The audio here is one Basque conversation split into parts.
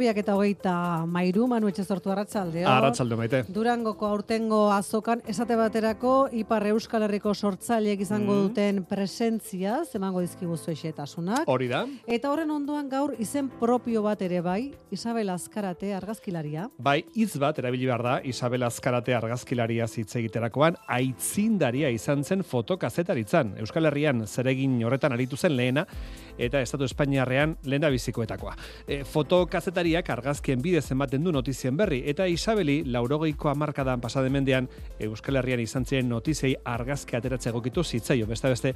Biak eta hogeita mairu, manu etxe sortu arratzaldeo. Arratzalde maite. Durangoko aurtengo azokan, esate baterako, Ipar Euskal Herriko sortzaileek izango Mhm. duten presentzia, zemango dizkiguzu esetasunak. Hori da. Eta horren ondoan gaur izen propio bat ere bai, Isabel Azkarate argazkilaria. Bai, hitz bat erabili behar da, Isabel Azkarate argazkilaria hitz egiterakoan, aitzindaria izan zen fotokazetaritzan. Euskal Herrian zeregin horretan aritu zen lehena, eta Estatu Espainiarrean lehena bizikoetakoa. E, fotokazetariak argazkien bidez ematen du notizien berri, eta Isabeli, laurogeiko amarkadan pasademendean, Euskal Herrian izan ziren notiziei argazki ateratze egokitu zitzaio, beste beste,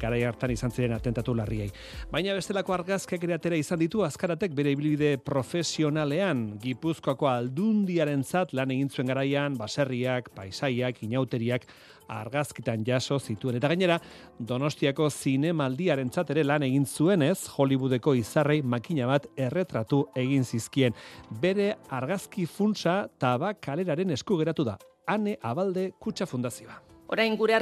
garai hartan izan ziren atentatu larriei. Baina bestelako argazkiak ere atera izan ditu azkaratek bere ibilbide profesionalean, Gipuzkoako aldundiaren zat lan egin zuen garaian, baserriak, paisaiak, inauteriak, argazkitan jaso zituen. Eta gainera, Donostiako zinemaldiaren ere lan egin zuenez, Hollywoodeko izarrei makina bat erretratu egin zizkien. Bere argazki funtsa tabak kaleraren esku geratu da. Ane Abalde Kutxa Fundazioa. Orain gure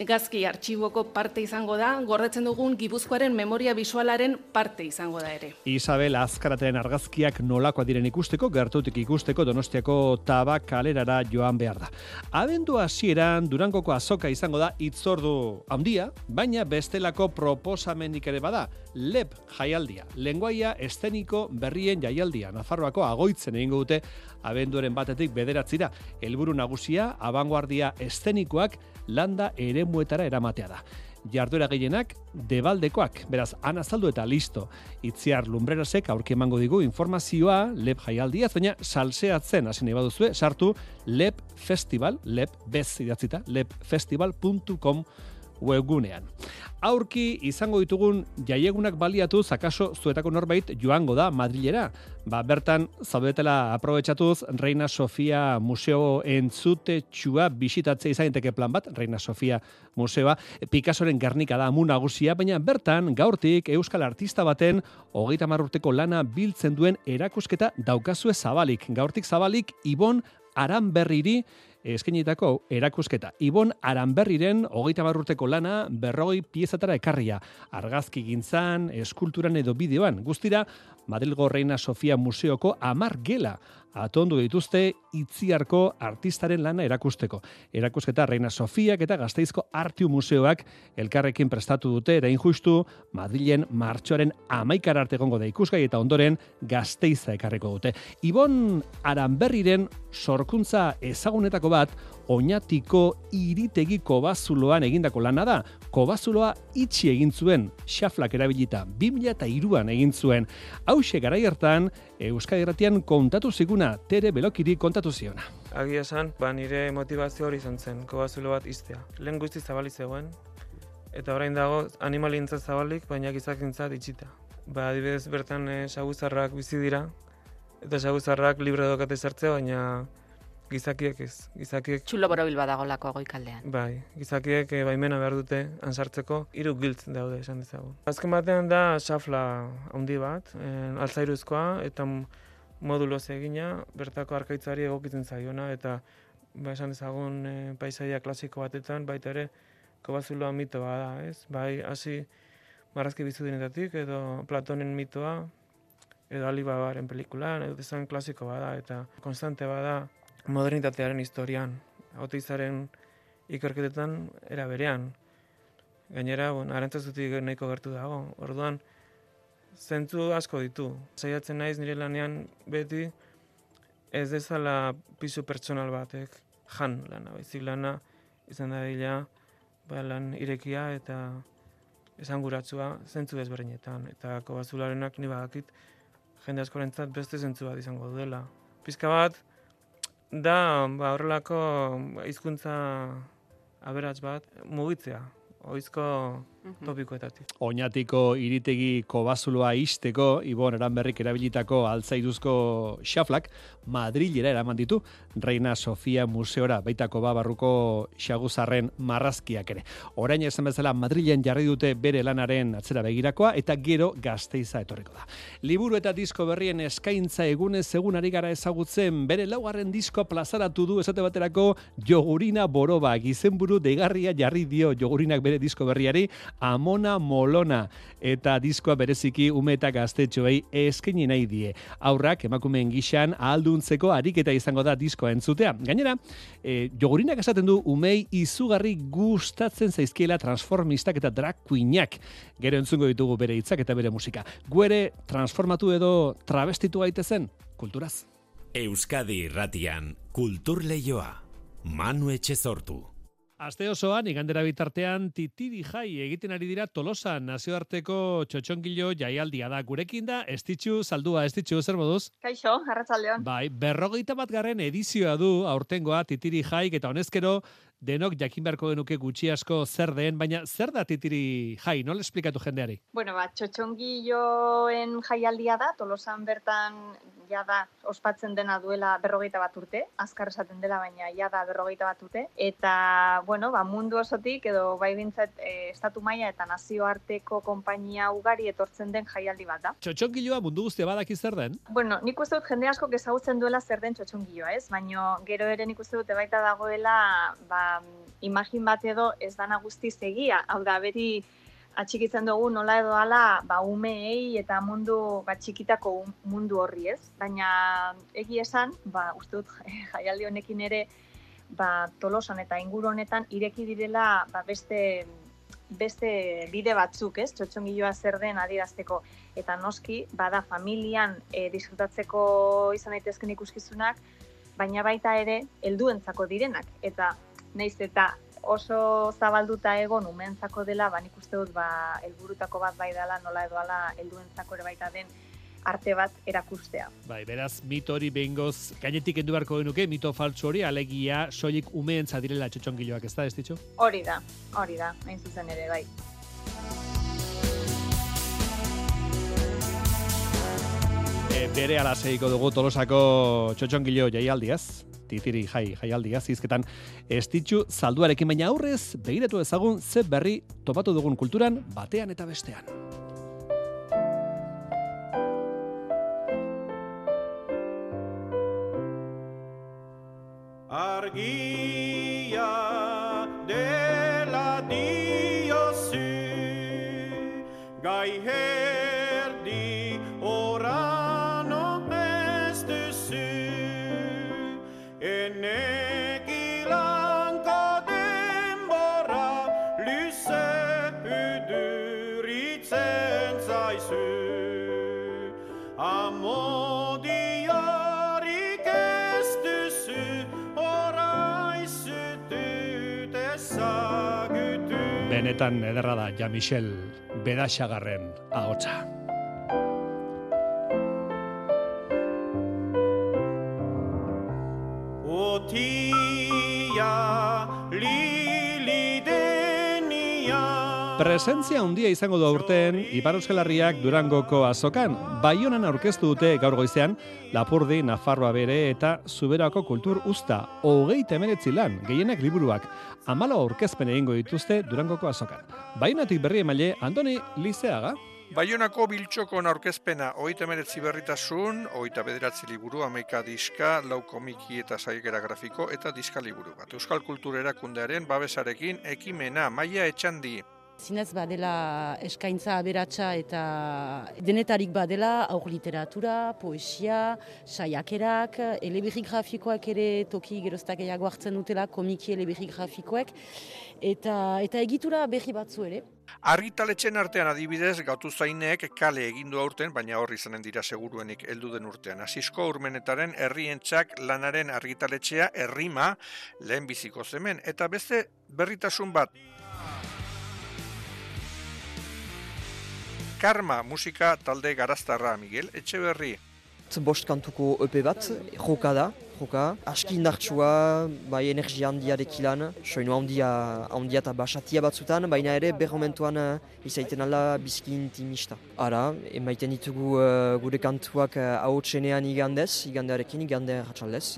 argazki artxiboko parte izango da, gordetzen dugun Gipuzkoaren memoria bisualaren parte izango da ere. Isabel Azkaraten argazkiak nolakoa diren ikusteko, gertutik ikusteko Donostiako tabak kalerara joan behar da. Abendu hasieran Durangoko azoka izango da itzordu handia, baina bestelako proposamenik ere bada, lep jaialdia, lenguaia esteniko berrien jaialdia, Nafarroako agoitzen egingo dute abenduaren batetik bederatzira. Helburu nagusia, abanguardia estenikoak landa eremuetara eramatea da jarduera gehienak debaldekoak. Beraz, han azaldu eta listo. Itziar lumbrerasek aurki emango digu informazioa lep jaialdiaz, baina salseatzen hasi nahi baduzue, sartu lep festival, lep bez idatzita, lepfestival.com webgunean. Aurki izango ditugun jaiegunak baliatuz, akaso zuetako norbait joango da Madrilera. Ba, bertan, zaudetela aprobetsatuz, Reina Sofia Museo entzute txua bisitatzea izan daiteke plan bat, Reina Sofia Museoa, Picassoren Gernika da amu nagusia, baina bertan, gaurtik, Euskal Artista baten, hogeita urteko lana biltzen duen erakusketa daukazue zabalik. Gaurtik zabalik, Ibon Aranberriri, eskenitako erakusketa. Ibon Aranberriren hogeita urteko lana berrogei piezatara ekarria. Argazki gintzan, eskulturan edo bideoan. Guztira, Madrilgo Reina Sofia Museoko amar gela atondu dituzte itziarko artistaren lana erakusteko. Erakusketa Reina Sofiak eta Gazteizko Artiu Museoak elkarrekin prestatu dute era injustu Madrilen martxoaren amaikar arte egongo da ikusgai eta ondoren Gazteiza ekarreko dute. Ibon Aranberriren sorkuntza ezagunetako bat oinatiko iritegi kobazuloan egindako lana da. Kobazuloa itxi egin zuen, xaflak erabilita, 2002an egin zuen. Hauxe garai hartan, Euskadi Irratian kontatu ziguna, tere belokiri kontatu ziona. Agia esan, ba, nire motivazio hori izan zen, kobazulo bat iztea. Lehen guzti zabali zegoen, eta orain dago animalintza zabalik, baina gizakintza itxita. Ba, adibidez bertan e, saguzarrak bizi dira, eta saguzarrak libre dokate sartzea, baina gizakiek ez. Gizakiek, Txulo borobil badagolako goikaldean. bai, gizakiek e, baimena behar dute ansartzeko, hiru giltz daude esan dezagun. Azken batean da xafla handi bat, e, altzairuzkoa, eta moduloz egina, bertako arkaitzari egokitzen zaiona, eta ba, esan dezagun e, paisaia klasiko batetan, baita ere, kobazuloa mito bada, ez? Bai, hasi marrazki bizudinetatik, edo Platonen mitoa, edo Alibabaren pelikulan, edo esan klasiko bada, eta konstante bada modernitatearen historian, autizaren ikerketetan era berean. Gainera, bon, arantzazutik nahiko gertu dago. Orduan, zentzu asko ditu. Saiatzen naiz nire lanean beti ez dezala pisu pertsonal batek jan lana, baizik lana izan da dila ba, lan irekia eta esanguratsua zentzu desberdinetan. Eta kobazularenak ni badakit jende askorentzat beste zentzu bat izango duela. Pizka bat, da ba, horrelako hizkuntza aberats bat mugitzea. Oizko topikoetatik. Oñatiko iritegi kobazuloa isteko, Ibon Eranberrik erabilitako altzairuzko xaflak, Madrilera eraman ditu, Reina Sofia Museora, baitako babarruko xaguzarren marrazkiak ere. Orain esan bezala Madrilen jarri dute bere lanaren atzera begirakoa, eta gero gazteiza etorriko da. Liburu eta disko berrien eskaintza egunez egun ari gara ezagutzen, bere laugarren disko plazaratu du esate baterako jogurina boroba, gizenburu degarria jarri dio jogurinak bere disko berriari, Amona Molona eta diskoa bereziki ume eta gaztetxoei eskaini nahi die. Aurrak emakumeen gixan ahalduntzeko ariketa izango da diskoa entzutea. Gainera, e, jogurinak esaten du umei izugarri gustatzen zaizkiela transformistak eta drag queenak. Gero entzungo ditugu bere hitzak eta bere musika. Guere transformatu edo travestitu gaitezen kulturaz. Euskadi irratian, kultur leioa. Manu Etxezortu. Aste osoan, igandera bitartean, titiri jai egiten ari dira Tolosan nazioarteko txotxongilo jaialdia da. Gurekin da, estitxu, saldua, estitxu, zer moduz? Kaixo, arratzaldeon. Bai, berrogeita bat garren edizioa du aurtengoa titiri jaik eta honezkero denok jakin beharko genuke gutxi asko zer den, baina zer da titiri jai, nola esplikatu jendeari? Bueno, ba, txotxongilloen jaialdia da, tolosan bertan ja da ospatzen dena duela berrogeita bat urte, azkar esaten dela, baina ja da berrogeita bat urte, eta, bueno, ba, mundu osotik, edo bai bintzat, e, estatu maila eta nazioarteko konpainia ugari etortzen den jaialdi bat da. Txotxongiloa mundu guztia badaki zer den? Bueno, nik uste dut jende asko ezagutzen duela zer den txotxongilloa, ez? Baina gero ere nik uste dute baita dagoela, ba, imagin bat edo ez dana guztiz egia, hau da, beti atxikitzen dugu nola edo ala ba, umeei eta mundu ba, txikitako un- mundu horri ez. Baina egi esan, ba, uste dut jaialdi honekin ere ba, tolosan eta inguru honetan ireki direla ba, beste beste bide batzuk, ez? Txotxongiloa zer den adierazteko eta noski bada familian e, disfrutatzeko izan daitezken ikuskizunak, baina baita ere helduentzako direnak eta naiz eta oso zabalduta egon umentzako dela, ba nik uste dut ba helburutako bat bai dela, nola edo ala helduentzako ere baita den arte bat erakustea. Bai, beraz, mito hori behingoz gainetik endu beharko genuke, mito faltsu hori, alegia soilik umeentza direla txotxongiloak, ez da, ez ditxo? Hori da, hori da, hain zuzen ere bai. E, bere ala segiko dugu tolosako txotxongilo jaialdiaz, titiri jai, jaialdiaz, izketan estitxu zalduarekin baina aurrez, begiratu ezagun ze berri topatu dugun kulturan batean eta bestean. argia dela diozu gai Benetan ederra da, ja Michel Bedaxagarren ahotsa. Presentzia handia izango du aurten Ipar Euskal Herriak Durangoko azokan. Baionan aurkeztu dute gaur goizean Lapurdi, Nafarroa bere eta Zuberako kultur usta. Hogeita emeretzi lan, gehienak liburuak. Amalo aurkezpen egingo dituzte Durangoko azokan. Baionatik berri emaile Andoni Lizeaga. Baionako biltxokon aurkezpena oita meretzi berritasun, oita bederatzi liburu, amaika diska, lau komiki eta saiakera grafiko eta diska liburu bat. Euskal Kultur Erakundearen babesarekin ekimena maia etxandi. Zinez badela eskaintza aberatsa eta denetarik badela aur literatura, poesia, saiakerak, elebirri grafikoak ere toki geroztak gehiago hartzen dutela, komiki elebirri grafikoek, eta, eta egitura berri batzu ere. Argitaletxen artean adibidez, gautu zainek kale egindu aurten, baina horri izanen dira seguruenik heldu den urtean. Asisko urmenetaren herrientzak lanaren argitaletxea herrima lehen biziko zemen, eta beste berritasun bat. Karma musika talde garaztarra, Miguel Etxeberri. bost kantuko EP bat, joka da, joka, aski indartsua, bai energia handia dekilan, soinu handia, handia eta basatia batzutan, baina ere berromentuan uh, izaiten ala bizki intimista. Ara, emaiten ditugu uh, gure kantuak uh, ahotsenean igandez, igandearekin, igande ratxaldez.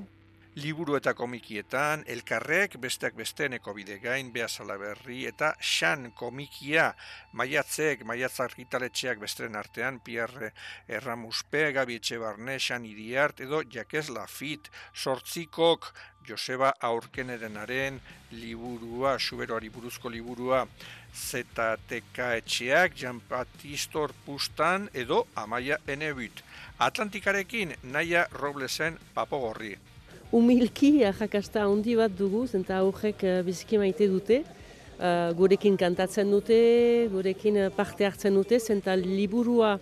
Liburu eta komikietan, elkarrek, besteak besteneko bide gain, behazala berri, eta xan komikia, maiatzek, maiatz argitaletxeak besteren artean, Pierre Erramuspe, Gabi Etxebarne, xan iriart, edo Jakez Lafit, sortzikok, Joseba Aurkenerenaren liburua, suberoari buruzko liburua, ZTK etxeak, Jean Baptiste Pustan, edo Amaia Enebut. Atlantikarekin, Naia Roblesen papogorri. Humilki jakasta handi bat dugu, zenta aurrek uh, biziki maite dute, uh, gurekin kantatzen dute, gurekin uh, parte hartzen dute, zenta liburua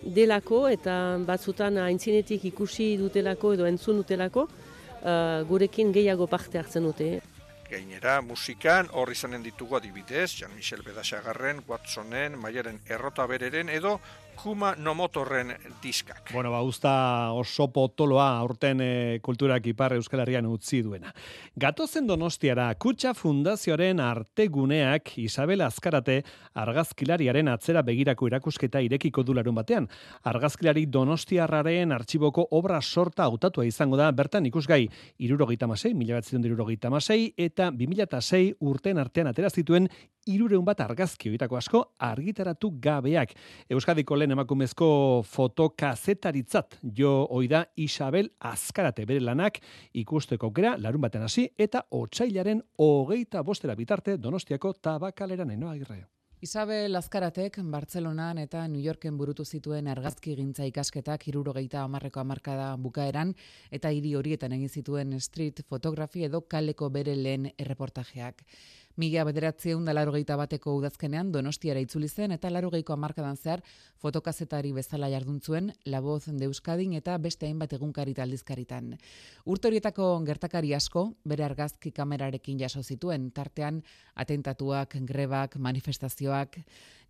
delako eta batzutan aintzinetik ikusi dutelako edo entzun dutelako, uh, gurekin gehiago parte hartzen dute. Gainera, musikan horri izanen ditugu adibidez, Jean-Michel Bedasagarren, Watsonen, Maiaren Errota Bereren edo Kuma Nomotorren diskak. Bueno, ba, usta oso potoloa aurten e, kulturak ipar Euskal Herrian utzi duena. Gatozen donostiara, Kutsa Fundazioaren arteguneak Isabel Azkarate argazkilariaren atzera begirako erakusketa irekiko dularun batean. Argazkilari donostiarraren artxiboko obra sorta hautatua izango da, bertan ikusgai irurogeita masei, mila eta 2006 urten artean atera zituen irureun bat argazki horietako asko argitaratu gabeak. Euskadiko lehen emakumezko fotokazetaritzat jo oida Isabel Azkarate bere lanak ikusteko aukera larun baten hasi eta otsailaren hogeita bostera bitarte donostiako tabakalera nenoa agirre. Isabel Azkaratek Bartzelonan eta New Yorken burutu zituen argazki gintza ikasketak irurogeita amarreko amarkada bukaeran eta hiri horietan egin zituen street fotografi edo kaleko bere lehen erreportajeak. Mila bederatzeun da larogeita bateko udazkenean donostiara itzuli zen eta larogeiko amarkadan zehar fotokazetari bezala jarduntzuen La Voz de Euskadin eta beste hainbat egunkari aldizkaritan. Urte horietako gertakari asko bere argazki kamerarekin jaso zituen, tartean atentatuak, grebak, manifestazioak,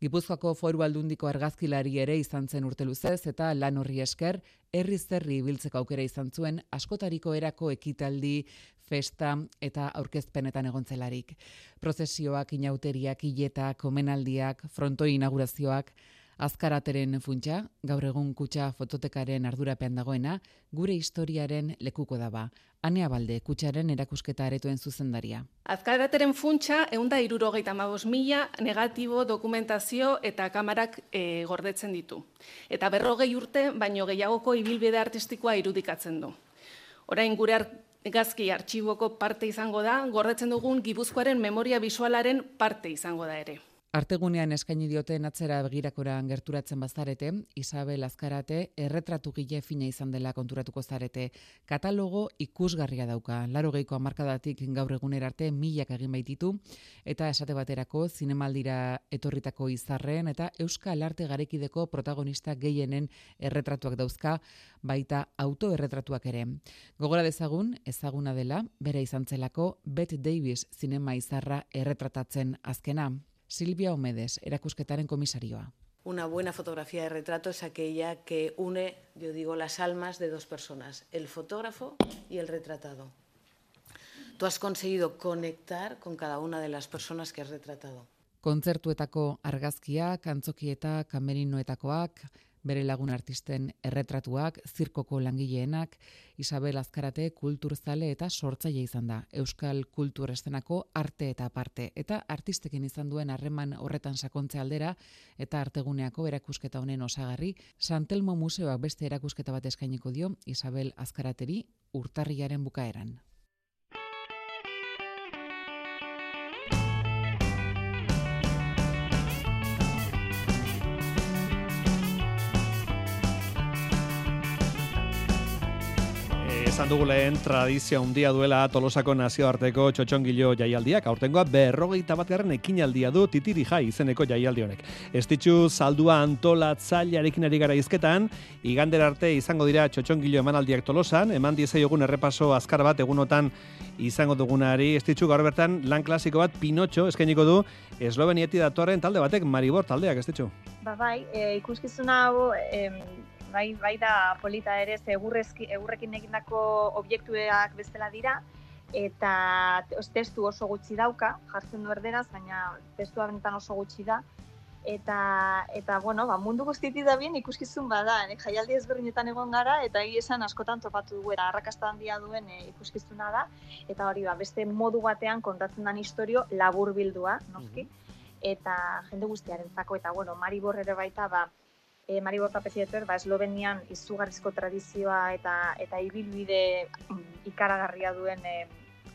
Gipuzkoako foru aldundiko argazkilari ere izan zen urte luzez eta lan horri esker herri zerri biltzeko aukera izan zuen askotariko erako ekitaldi, festa eta aurkezpenetan egontzelarik. Prozesioak, inauteriak, hiletak, omenaldiak, frontoi inaugurazioak, azkarateren funtsa, gaur egun kutsa fototekaren ardurapean dagoena, gure historiaren lekuko daba. Anea Balde, kutsaren erakusketa aretuen zuzendaria. Azkarateren funtsa, eunda irurogeita mabos mila negatibo, dokumentazio eta kamarak e, gordetzen ditu. Eta berrogei urte, baino gehiagoko ibilbide artistikoa irudikatzen du. Orain gure gazki artxiboko parte izango da, gordetzen dugun gibuzkoaren memoria bisualaren parte izango da ere. Artegunean eskaini dioten atzera begirakoran gerturatzen bazarete, Isabel Azkarate erretratu gile fina izan dela konturatuko zarete. Katalogo ikusgarria dauka, laro geiko amarkadatik gaur eguner arte milak egin baititu, eta esate baterako zinemaldira etorritako izarren eta Euskal Arte garekideko protagonista gehienen erretratuak dauzka, baita autoerretratuak ere. Gogora dezagun, ezaguna dela, bere izan zelako, Bette Davis zinema izarra erretratatzen azkena. Silvia Omedes, erakusketaren komisarioa. Una buena fotografía de retrato es aquella que une, yo digo, las almas de dos personas, el fotógrafo y el retratado. Tú has conseguido conectar con cada una de las personas que has retratado. Kontzertuetako argazkiak, antzokieta, kamerinoetakoak, bere lagun artisten erretratuak, zirkoko langileenak, Isabel Azkarate kulturzale eta sortzaile izan da. Euskal kultur estenako arte eta parte. Eta artistekin izan duen harreman horretan sakontze aldera eta arteguneako erakusketa honen osagarri, Santelmo Museoak beste erakusketa bat eskainiko dio Isabel Azkarateri urtarriaren bukaeran. Esan dugu lehen tradizio handia duela Tolosako nazioarteko txotxongilo jaialdiak. Aurtengoa berrogeita batgarren ekinaldia du titiri jai izeneko jaialdi honek. Estitxu saldua antolatzailearekin ari gara izketan, igander arte izango dira txotxongilo emanaldiak Tolosan, eman egun errepaso azkar bat egunotan izango dugunari. Estitxu gaur bertan lan klasiko bat Pinotxo eskainiko du Eslovenieti datorren talde batek Maribor taldeak estitxu. Ba bai, e, ikuskizuna hau bai, bai da polita ere, ze egurrekin egindako obiektuak bezala dira, eta testu oso gutxi dauka, jartzen du erderaz, baina testua benetan oso gutxi da, eta eta bueno, ba, mundu guztitik da bien ikuskizun bada, nek jaialdi ezberdinetan egon gara eta egia esan askotan topatu dugu eta arrakasta handia duen e, ikuskizuna da. Eta hori ba, beste modu batean kontatzen den istorio laburbildua, noski, eta jende guztiarentzako eta bueno, Maribor ere baita ba e, Maribor Tapezieter, ba, Eslovenian izugarrizko tradizioa eta eta ibilbide mm, ikaragarria duen e,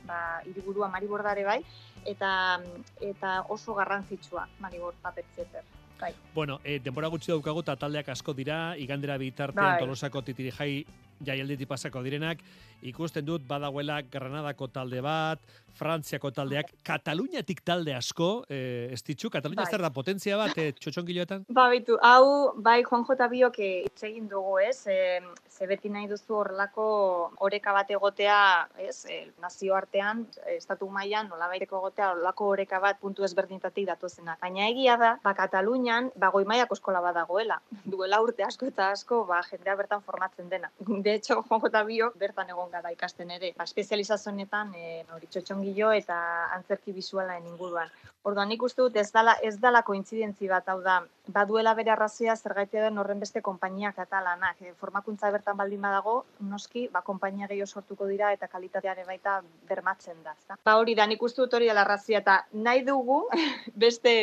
ba, hiriburua Maribor dare bai, eta eta oso garrantzitsua Maribor Tapezieter. Bai. Bueno, e, denbora gutxi daukagu eta taldeak asko dira, igandera bitartean Bai. tolosako titiri jai jaialditik pasako direnak, ikusten dut badagoela Granadako talde bat, Frantziako taldeak, Kataluniatik talde asko, e, ez ditzu, Katalunia Bai. zer da potentzia bat, e, txotxongiloetan? Ba, baitu, hau, bai, Juan J. Biok eh, hitz egin dugu, ez? E, ze beti nahi duzu horrelako oreka bat egotea, ez? E, nazioartean, estatu mailan nolabaiteko egotea horrelako oreka bat puntu ezberdintatik datozenak. Baina egia da, ba, Katalunian, ba, goi mailako eskola bat dagoela. Duela urte asko eta asko, ba, jendea bertan formatzen dena. De hecho, Juan J. Biok bertan egon gara ikasten ere. Ba, espezializazionetan, e, hori txotxongilo eta antzerki bisualaen inguruan. Orduan nik uste dut ez dala, ez dala kointzidentzi bat, hau da, baduela bere arrazoia zergaitik den horren beste konpainia katalanak. E, formakuntza bertan baldin badago, noski, ba, konpainia gehiago sortuko dira eta kalitateare baita bermatzen da. ezta? Ba hori da, nik uste dut hori dela arrazoia eta nahi dugu beste,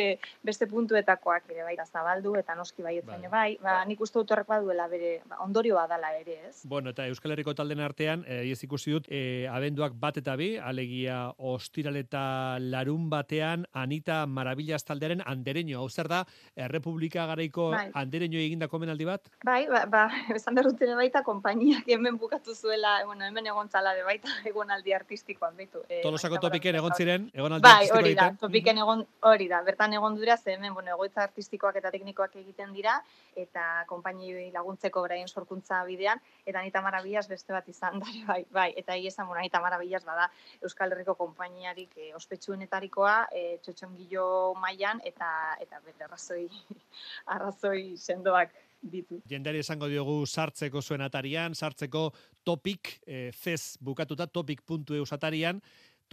beste puntuetakoak ere baita zabaldu eta noski bai Bai. bai. bai, ba, nik uste dut horrek baduela bere ba, ondorioa dala ere, ez? Bueno, eta Euskal Herriko talden artean, e, ez ikusi dut, e, abenduak bat eta bi, alegia ostiral eta larun batean, Anita Maravillas taldearen andereño, hau zer da, Errepublika garaiko Bai. andereño eginda omenaldi bat? Bai, ba, ba, esan ere baita konpainiak hemen bukatu zuela, bueno, hemen egon zala de baita egonaldi artistikoan behitu. E, Tolosako topiken egon ziren, egonaldi Bai, artistikoa hori da, egiten. topiken egon, hori da, bertan egon dira, ze hemen, bueno, egoitza artistikoak eta teknikoak egiten dira, eta konpainioi laguntzeko beraien sorkuntza bidean, eta Anita Maravillas beste bat izan da, bai, bai, eta egia esan, bueno, Anita Maravillas bada Euskal Herriko konpainiarik e, ospetsuenetarikoa, e, txotxongilo mailan eta eta arrazoi, arrazoi sendoak ditu. Jendari esango diogu sartzeko zuen atarian, sartzeko topik, e, fez bukatuta, topic.eus atarian,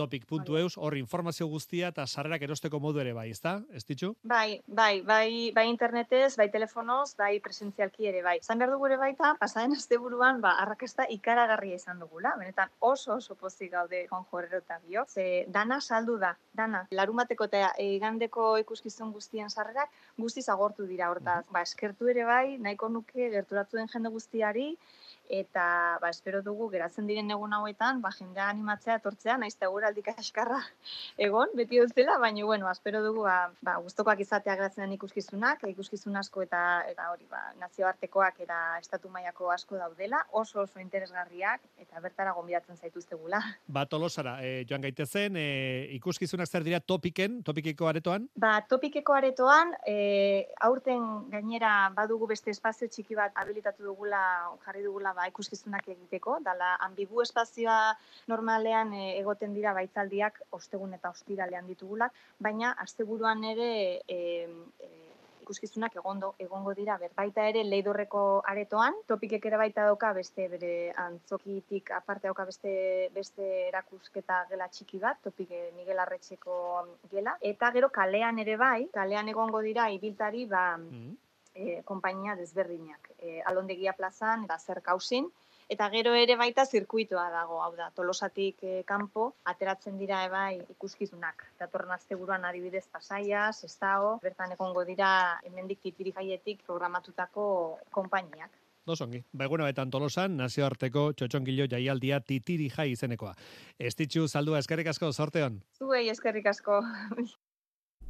topic.eus, hor informazio guztia eta sarrerak erosteko modu ere bai, ezta? Ez ditzu? Bai, bai, bai, bai internetez, bai telefonoz, bai presentzialki ere bai. Zan behar dugu ere baita, pasaden asteburuan, ba, arrakasta ikaragarria izan dugula. Benetan oso oso pozik gaude Juan eta biok. Ze dana saldu da, dana. Larumateko eta igandeko ikuskizun guztien sarrerak guztiz agortu dira hortaz. Ba, eskertu ere bai, nahiko nuke gerturatu den jende guztiari, eta ba, espero dugu geratzen diren egun hauetan, ba, jendea animatzea etortzea, naiz eta eguraldi kaskarra egon, beti duzela, baina, bueno, espero dugu, ba, ba, gustokoak izatea geratzen ikuskizunak, ikuskizun asko eta eta hori, ba, nazioartekoak eta estatu mailako asko daudela, oso oso interesgarriak, eta bertara gonbidatzen zaituztegula. Ba, tolosara, e, joan gaitezen, e, ikuskizunak zer dira topiken, topikeko aretoan? Ba, topikeko aretoan, e, aurten gainera badugu beste espazio txiki bat habilitatu dugula, jarri dugula ba, ikuskizunak egiteko, dala ambigu espazioa normalean e, egoten dira baitzaldiak ostegun eta ostiralean ditugulak, baina asteburuan ere e, e, ikuskizunak egondo, egongo dira ber. Baita ere leidorreko aretoan, topikek ere baita dauka beste bere antzokitik aparte dauka beste beste erakusketa gela txiki bat, topik eh, Miguel Arretxeko gela. Eta gero kalean ere bai, kalean egongo dira ibiltari ba, e, konpainia desberdinak. E, Alondegia plazan eta zer kausin, Eta gero ere baita zirkuitoa dago, hau da, tolosatik eh, kanpo, ateratzen dira ebai ikuskizunak. Datorren asteburuan adibidez pasaia, sestao, bertan egongo dira hemendik titiri jaietik programatutako konpainiak. Dosongi. Ba, egun hauetan tolosan, nazioarteko txotxongilo jaialdia titiri jai izeneko. Ez ditzu saldua eskerrik asko, sorteon. Zuei eskerrik asko.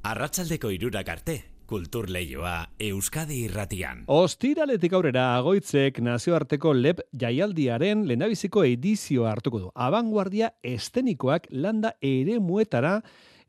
Arratsaldeko irurak arte, kultur leioa Euskadi irratian. Ostiraletik aurrera agoitzek nazioarteko lep jaialdiaren lehendabiziko edizioa hartuko du. Abanguardia estenikoak landa ere muetara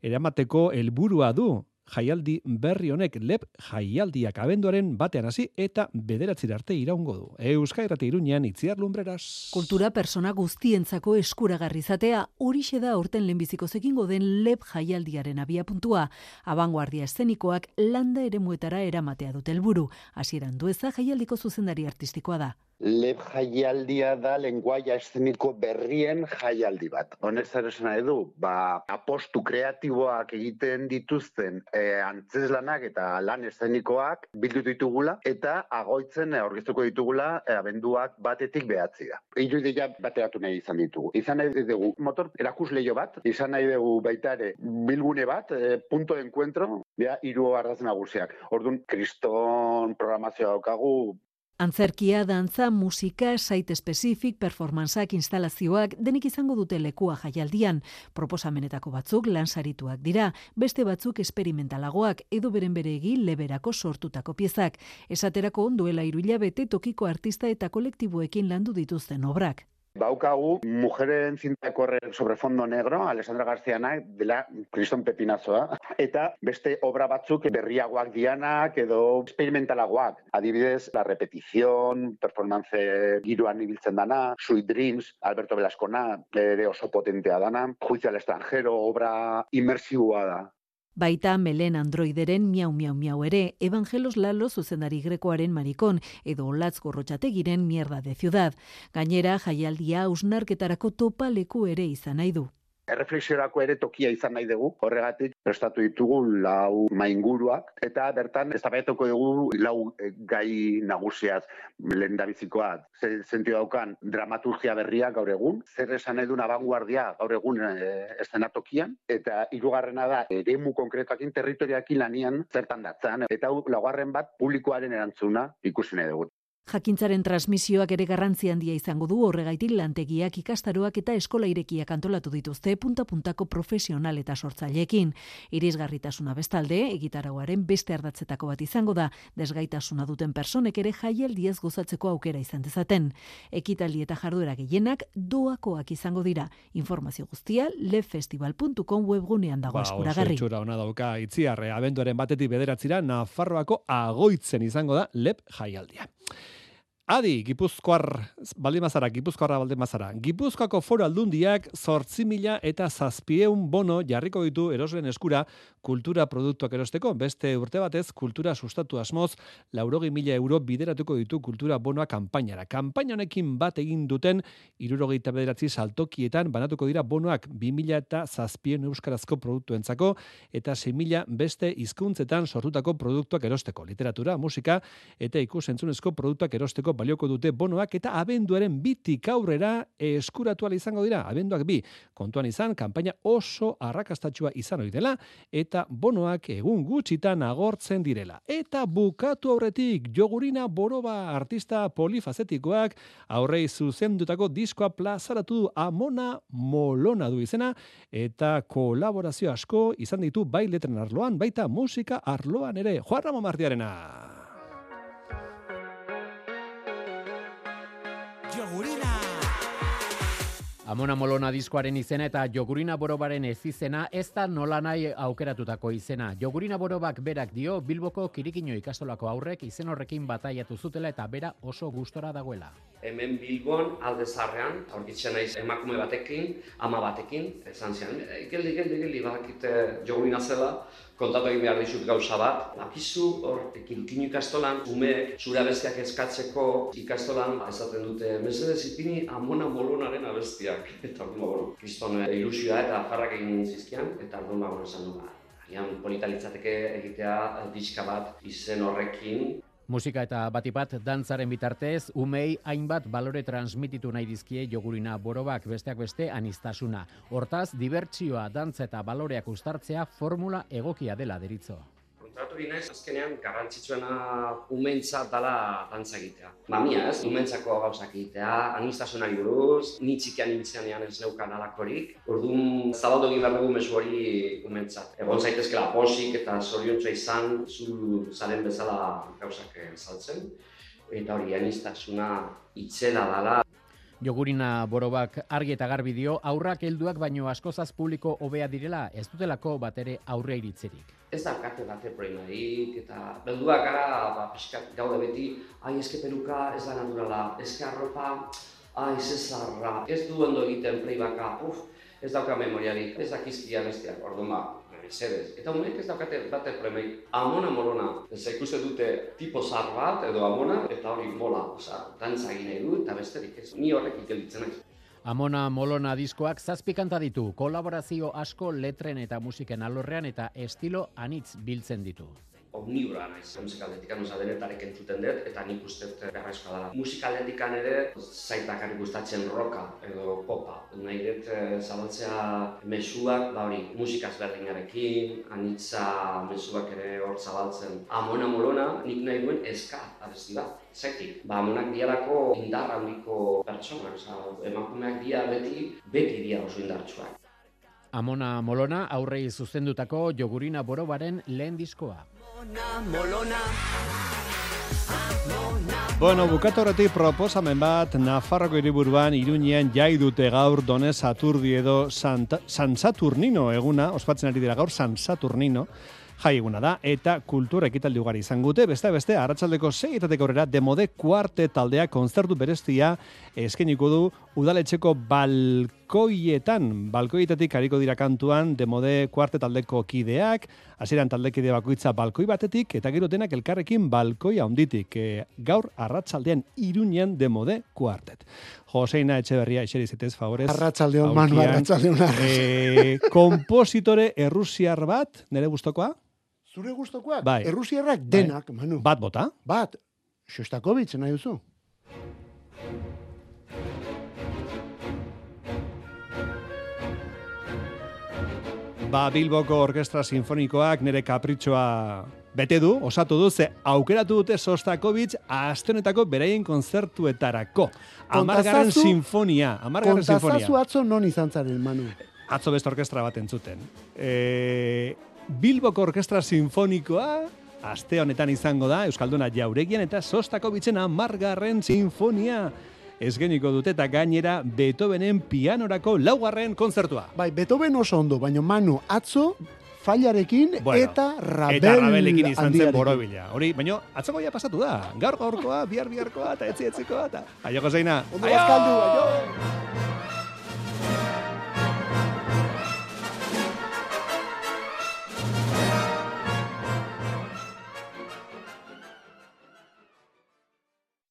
eramateko helburua du. Jaialdi berri honek lep jaialdiak abenduaren batean hasi eta bederatzir arte iraungo du. Euskal Irrati Iruñean itziar lumbreras. Kultura persona guztientzako eskuragarri izatea horixe da aurten lehenbiziko zekingo den lep jaialdiaren abiapuntua. Abanguardia eszenikoak landa eremuetara eramatea dute helburu. Hasieran dueza jaialdiko zuzendari artistikoa da. Leb jaialdia da lenguaia eszeniko berrien jaialdi bat. Honek zer esan nahi du, ba, apostu kreatiboak egiten dituzten e, antzeslanak eta lan eszenikoak bildu ditugula eta agoitzen e, aurkeztuko ditugula e, abenduak batetik behatzi da. Hiru ideia bateratu nahi izan ditugu. Izan nahi dugu motor erakusleio bat, izan nahi dugu baita ere bilgune bat, e, punto de encuentro, bea, hiru arraz nagusiak. Orduan, kriston programazioa daukagu, Antzerkia, dantza, musika, site espezifik, performantzak, instalazioak, denik izango dute lekua jaialdian. Proposamenetako batzuk lansarituak dira, beste batzuk esperimentalagoak, edo beren bere egin leberako sortutako piezak. Esaterako duela iruila bete tokiko artista eta kolektiboekin landu dituzten obrak. Baukagu, Mujeren correr sobre fondo negro, Alessandra Garzianak, dela Kriston Pepinazoa, eta beste obra batzuk berriagoak dianak edo experimentalagoak. Adibidez, La Repetición, performance giroan ibiltzen dana, Sweet Dreams, Alberto Velascona, ere oso potentea dana, Juicio al extranjero, obra inmersiboa da. Baita Melen Androideren miau miau miau ere, Evangelos Lalo zuzendari grekoaren marikon, edo Olatz Gorrotxategiren mierda de ciudad. Gainera, jaialdia ausnarketarako topa leku ere izan nahi du. Erreflexiorako ere tokia izan nahi dugu, horregatik prestatu ditugu lau mainguruak, eta bertan ez dugu lau eh, gai nagusiaz lehen dabizikoa. Zer sentio daukan dramaturgia berria gaur egun, zer esan duen abanguardia gaur egun e, eszenatokian, eta hirugarrena da, eremu konkretakin territoriakin lanian zertan datzan, eta laugarren bat publikoaren erantzuna ikusi nahi dugu. Jakintzaren transmisioak ere garrantzi handia izango du horregaitik lantegiak ikastaroak eta eskola irekiak antolatu dituzte punta-puntako profesional eta sortzaileekin. Irisgarritasuna bestalde, egitarauaren beste ardatzetako bat izango da, desgaitasuna duten personek ere jaialdiez gozatzeko aukera izan dezaten. Ekitaldi eta jarduera gehienak doakoak izango dira. Informazio guztia lefestival.com webgunean dago Ba, eskuragarri. oso ona dauka itziarre, abenduaren batetik bederatzira, Nafarroako agoitzen izango da lep jaialdia. Adi, Gipuzkoar, baldimazara, Gipuzkoarra baldimazara. Gipuzkoako foro aldundiak zortzi mila eta zazpieun bono jarriko ditu eroslen eskura kultura produktuak erosteko. Beste urte batez, kultura sustatu asmoz, laurogi mila euro bideratuko ditu kultura bonoa kanpainara. Kanpaina honekin bat egin duten, irurogeita bederatzi saltokietan, banatuko dira bonoak bi mila eta zazpien euskarazko produktuentzako, eta 6 mila beste hizkuntzetan sortutako produktuak erosteko. Literatura, musika eta ikusentzunezko produktuak erosteko balioko dute bonoak eta abenduaren bitik aurrera eskuratu izango dira. Abenduak bi, kontuan izan, kanpaina oso arrakastatxua izan ohi dela eta bonoak egun gutxitan agortzen direla. Eta bukatu aurretik jogurina boroba artista polifazetikoak aurrei zuzendutako diskoa plazaratu du amona molona du izena eta kolaborazio asko izan ditu bai letren arloan, baita musika arloan ere. Juan Ramon Martiarena. Jogurina. Amona Molona diskoaren izena eta Jogurina Borobaren ez izena ez da nola nahi aukeratutako izena. Jogurina Borobak berak dio Bilboko Kirikino ikastolako aurrek izen horrekin bataiatu zutela eta bera oso gustora dagoela. Hemen Bilbon alde zarrean, aurkitzen naiz emakume batekin, ama batekin, esan zian, "E, geldi, geldi, geldi, badakite jogurina zela, kontatu egin behar dizut gauza bat. Bakizu hor, kirikino ikastolan, umeek zure abestiak eskatzeko ikastolan, ba, esaten dute, mesedez ipini amona molonaren abestiak. Eta orduan, bueno, kriston eh, ilusioa eta jarrak egin zizkian, eta orduan, ba, bueno, esan du, ba, agian polita litzateke egitea eh, diska bat izen horrekin, Musika eta batipat dantzaren bitartez, umei hainbat balore transmititu nahi dizkie jogurina borobak besteak beste anistasuna. Hortaz, dibertsioa, dantza eta baloreak ustartzea formula egokia dela deritzo. Kontratu egin naiz, azkenean garrantzitsuena umentzat dala dantza egitea. Mamia ez, umentzako gauzak egitea, anistasunari buruz, ni txikian nintzenean ez neukan alakorik. Orduan, zabaldu egin behar dugu mesu hori umentzat. Egon zaitezkela posik eta zoriontza izan, zu zaren bezala gauzak eh, saltzen. Eta hori, anistasuna itzela dala, Jogurina borobak argi eta garbi dio, aurrak helduak baino askozaz publiko hobea direla, ez dutelako batere aurre iritzerik. Ez daukate bate problemarik, eta belduak gara, ba, pixkat gaude beti, ai, eske peruka ez da naturala, eske arropa, ai, zezarra, ez du ondo egiten playbacka, uf, ez dauka memoriarik, ez dakizkia besteak, orduan ba, mesedez. Eta honek ez daukate bate problemik. Amona molona, ez ikuste dute tipo zar bat edo amona, eta hori mola, oza, dantza nahi du, eta besterik ez. Ni horrek ikelitzen naiz. Amona Molona diskoak zazpi kanta ditu, kolaborazio asko letren eta musiken alorrean eta estilo anitz biltzen ditu. Omnibroa naiz. Musikaldetik oza denetarek entzuten dut, eta nik uste beharrezkoa dela. Musikaldetik ere, zaitakarrik gustatzen roka edo popa. Nahi dut eh, zabaltzea mesuak, ba hori, musikaz berdinarekin, anitza mesuak ere hor zabaltzen. Amona molona, nik nahi duen eska abesti bat. Zaitik, ba, amonak dialako indar handiko pertsona, oza, emakumeak dia beti, beti dia oso indartsuak. Amona Molona aurrei zuzendutako jogurina borobaren lehen diskoa. Bueno, bukatu horretik proposamen bat, Nafarroko hiriburuan Iruñean jai dute gaur Donez Saturdi edo Santa, San Saturnino eguna, ospatzen ari dira gaur San Saturnino, jai da, eta kultura ekitaldi ugari izan gute, beste beste, arratsaldeko seietatek aurrera demode kuarte taldea konzertu bereztia eskeniko du udaletxeko balkoietan, balkoietatik hariko dira kantuan demode kuarte taldeko kideak, hasieran taldekide bakoitza balkoi batetik, eta gero denak elkarrekin balkoia onditik, e, gaur arratsaldean iruñean demode kuartet. Joseina Etxeberria, eseri zetez, favorez. Arratsaldeon, Manu, Aulkian. arratsaldeon. E, kompositore errusiar bat, nire gustokoa? Zure gustokoak? Bai. Errusiarrak denak, Manu. Bat bota? Bat. Shostakovich nahi duzu. Ba, Bilboko Orkestra Sinfonikoak nire kapritxoa bete du, osatu du, ze aukeratu dute Sostakovich astonetako beraien konzertuetarako. Amargarren sinfonia, amargarren sinfonia. Kontazazu atzo non izan zaren, Manu. Atzo beste orkestra bat entzuten. E, Bilboko Orkestra Sinfonikoa aste honetan izango da Euskalduna Jauregian eta Sostakovitzen amargarren sinfonia esgeniko dute eta gainera Beethovenen pianorako laugarren konzertua. Bai, Beethoven oso ondo, baina Manu, atzo failarekin Bueno, eta Rabel Eta Rabelekin izan zen borobila. Hori, baina atzoko ja pasatu da. Gaur gaurkoa, bihar biharkoa, eta etzi etzikoa, eta... Aio, Joseina. Ondo bazkaldu, aio!